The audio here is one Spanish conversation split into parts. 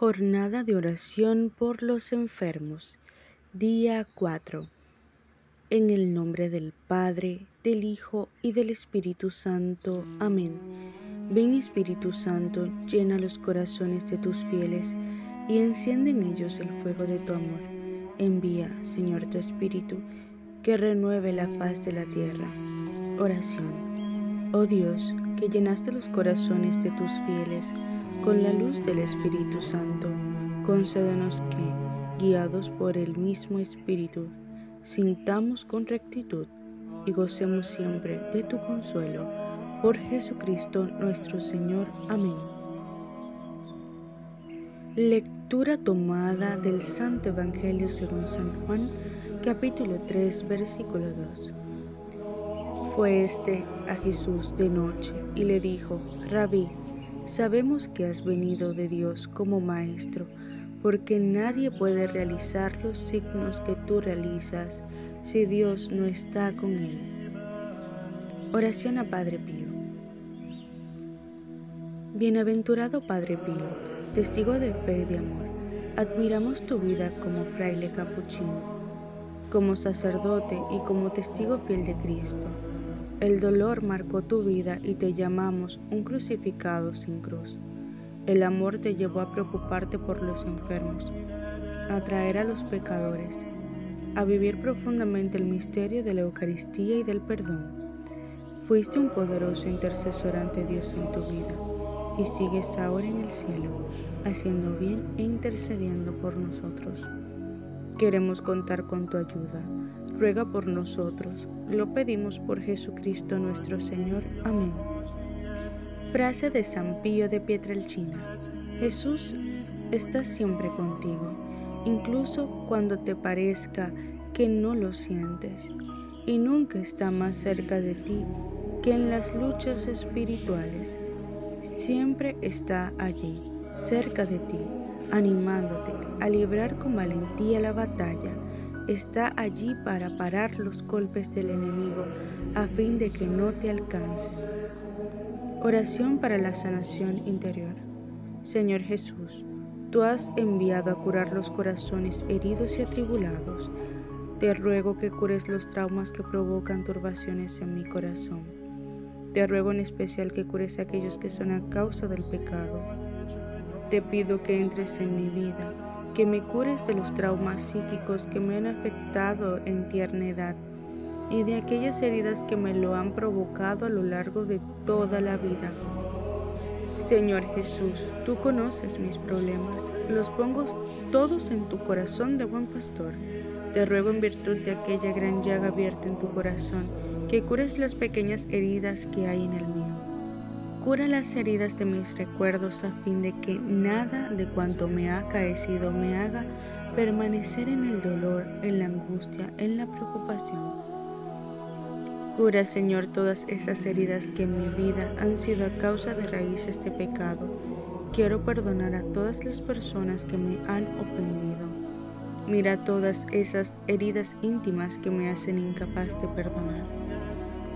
Jornada de oración por los enfermos. Día 4. En el nombre del Padre, del Hijo y del Espíritu Santo. Amén. Ven Espíritu Santo, llena los corazones de tus fieles y enciende en ellos el fuego de tu amor. Envía, Señor, tu Espíritu, que renueve la faz de la tierra. Oración. Oh Dios, que llenaste los corazones de tus fieles, con la luz del Espíritu Santo, concédenos que, guiados por el mismo Espíritu, sintamos con rectitud y gocemos siempre de tu consuelo. Por Jesucristo nuestro Señor. Amén. Lectura tomada del Santo Evangelio según San Juan, capítulo 3, versículo 2. Fue este a Jesús de noche y le dijo, Rabí, Sabemos que has venido de Dios como Maestro, porque nadie puede realizar los signos que tú realizas si Dios no está con él. Oración a Padre Pío. Bienaventurado Padre Pío, testigo de fe y de amor, admiramos tu vida como fraile capuchino, como sacerdote y como testigo fiel de Cristo el dolor marcó tu vida y te llamamos un crucificado sin cruz. El amor te llevó a preocuparte por los enfermos, a atraer a los pecadores, a vivir profundamente el misterio de la Eucaristía y del perdón. Fuiste un poderoso intercesor ante Dios en tu vida y sigues ahora en el cielo, haciendo bien e intercediendo por nosotros. Queremos contar con tu ayuda ruega por nosotros. Lo pedimos por Jesucristo nuestro Señor. Amén. Frase de San Pío de Pietrelcina. Jesús está siempre contigo, incluso cuando te parezca que no lo sientes, y nunca está más cerca de ti que en las luchas espirituales. Siempre está allí, cerca de ti, animándote a librar con valentía la batalla está allí para parar los golpes del enemigo a fin de que no te alcance. Oración para la sanación interior. Señor Jesús, tú has enviado a curar los corazones heridos y atribulados. Te ruego que cures los traumas que provocan turbaciones en mi corazón. Te ruego en especial que cures a aquellos que son a causa del pecado. Te pido que entres en mi vida que me cures de los traumas psíquicos que me han afectado en tierna edad y de aquellas heridas que me lo han provocado a lo largo de toda la vida. Señor Jesús, tú conoces mis problemas, los pongo todos en tu corazón de buen pastor. Te ruego en virtud de aquella gran llaga abierta en tu corazón, que cures las pequeñas heridas que hay en el mío. Cura las heridas de mis recuerdos a fin de que nada de cuanto me ha acaecido me haga permanecer en el dolor, en la angustia, en la preocupación. Cura, Señor, todas esas heridas que en mi vida han sido a causa de raíces de pecado. Quiero perdonar a todas las personas que me han ofendido. Mira todas esas heridas íntimas que me hacen incapaz de perdonar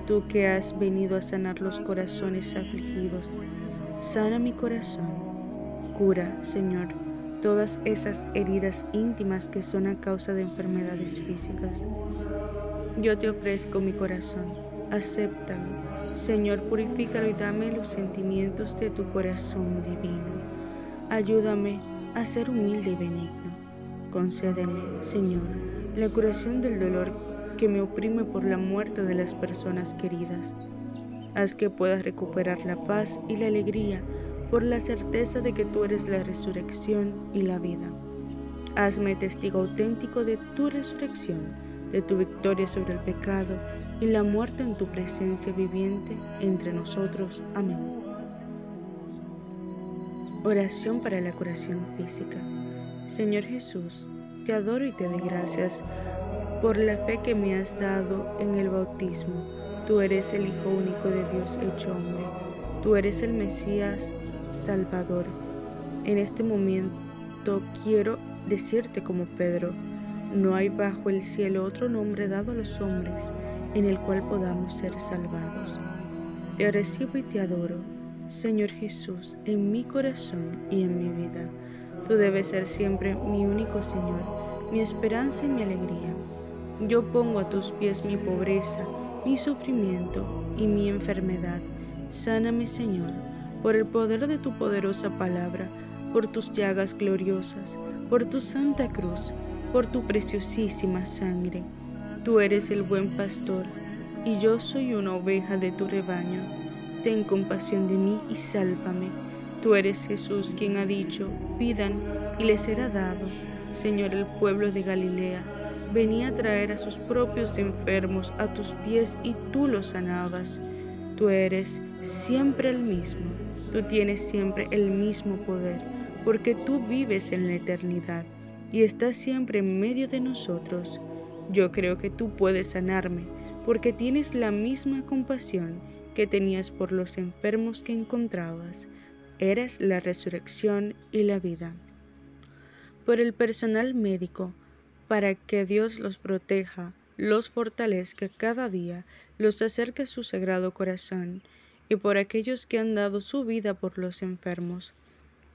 tú que has venido a sanar los corazones afligidos, sana mi corazón. Cura, Señor, todas esas heridas íntimas que son a causa de enfermedades físicas. Yo te ofrezco mi corazón, acéptalo. Señor, purifícalo y dame los sentimientos de tu corazón divino. Ayúdame a ser humilde y benigno. Concédeme, Señor, la curación del dolor que me oprime por la muerte de las personas queridas. Haz que puedas recuperar la paz y la alegría por la certeza de que tú eres la resurrección y la vida. Hazme testigo auténtico de tu resurrección, de tu victoria sobre el pecado y la muerte en tu presencia viviente entre nosotros. Amén. Oración para la curación física. Señor Jesús, te adoro y te doy gracias por la fe que me has dado en el bautismo. Tú eres el Hijo único de Dios hecho hombre. Tú eres el Mesías Salvador. En este momento quiero decirte como Pedro, no hay bajo el cielo otro nombre dado a los hombres en el cual podamos ser salvados. Te recibo y te adoro, Señor Jesús, en mi corazón y en mi vida. Tú debes ser siempre mi único Señor, mi esperanza y mi alegría. Yo pongo a tus pies mi pobreza, mi sufrimiento y mi enfermedad. Sáname, Señor, por el poder de tu poderosa palabra, por tus llagas gloriosas, por tu santa cruz, por tu preciosísima sangre. Tú eres el buen pastor, y yo soy una oveja de tu rebaño. Ten compasión de mí y sálvame. Tú eres Jesús quien ha dicho, pidan y les será dado. Señor, el pueblo de Galilea venía a traer a sus propios enfermos a tus pies y tú los sanabas. Tú eres siempre el mismo, tú tienes siempre el mismo poder, porque tú vives en la eternidad y estás siempre en medio de nosotros. Yo creo que tú puedes sanarme, porque tienes la misma compasión que tenías por los enfermos que encontrabas. Eres la resurrección y la vida. Por el personal médico, para que Dios los proteja, los fortalezca cada día, los acerque a su sagrado corazón, y por aquellos que han dado su vida por los enfermos.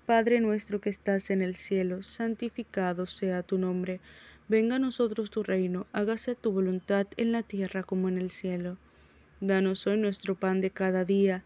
Padre nuestro que estás en el cielo, santificado sea tu nombre, venga a nosotros tu reino, hágase tu voluntad en la tierra como en el cielo. Danos hoy nuestro pan de cada día,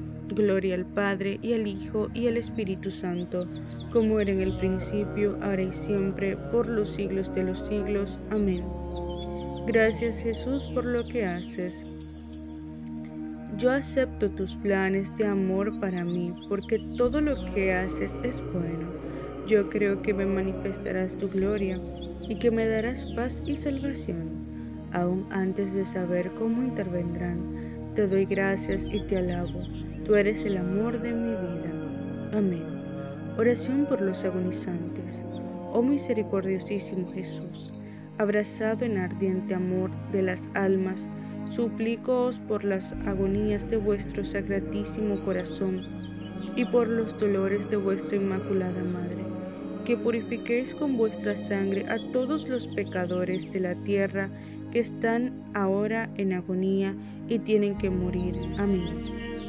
Gloria al Padre y al Hijo y al Espíritu Santo, como era en el principio, ahora y siempre, por los siglos de los siglos. Amén. Gracias Jesús por lo que haces. Yo acepto tus planes de amor para mí, porque todo lo que haces es bueno. Yo creo que me manifestarás tu gloria y que me darás paz y salvación, aún antes de saber cómo intervendrán. Te doy gracias y te alabo Tú eres el amor de mi vida. Amén. Oración por los agonizantes. Oh misericordiosísimo Jesús, abrazado en ardiente amor de las almas, suplícoos por las agonías de vuestro sacratísimo corazón y por los dolores de vuestra Inmaculada Madre, que purifiquéis con vuestra sangre a todos los pecadores de la tierra que están ahora en agonía y tienen que morir. Amén.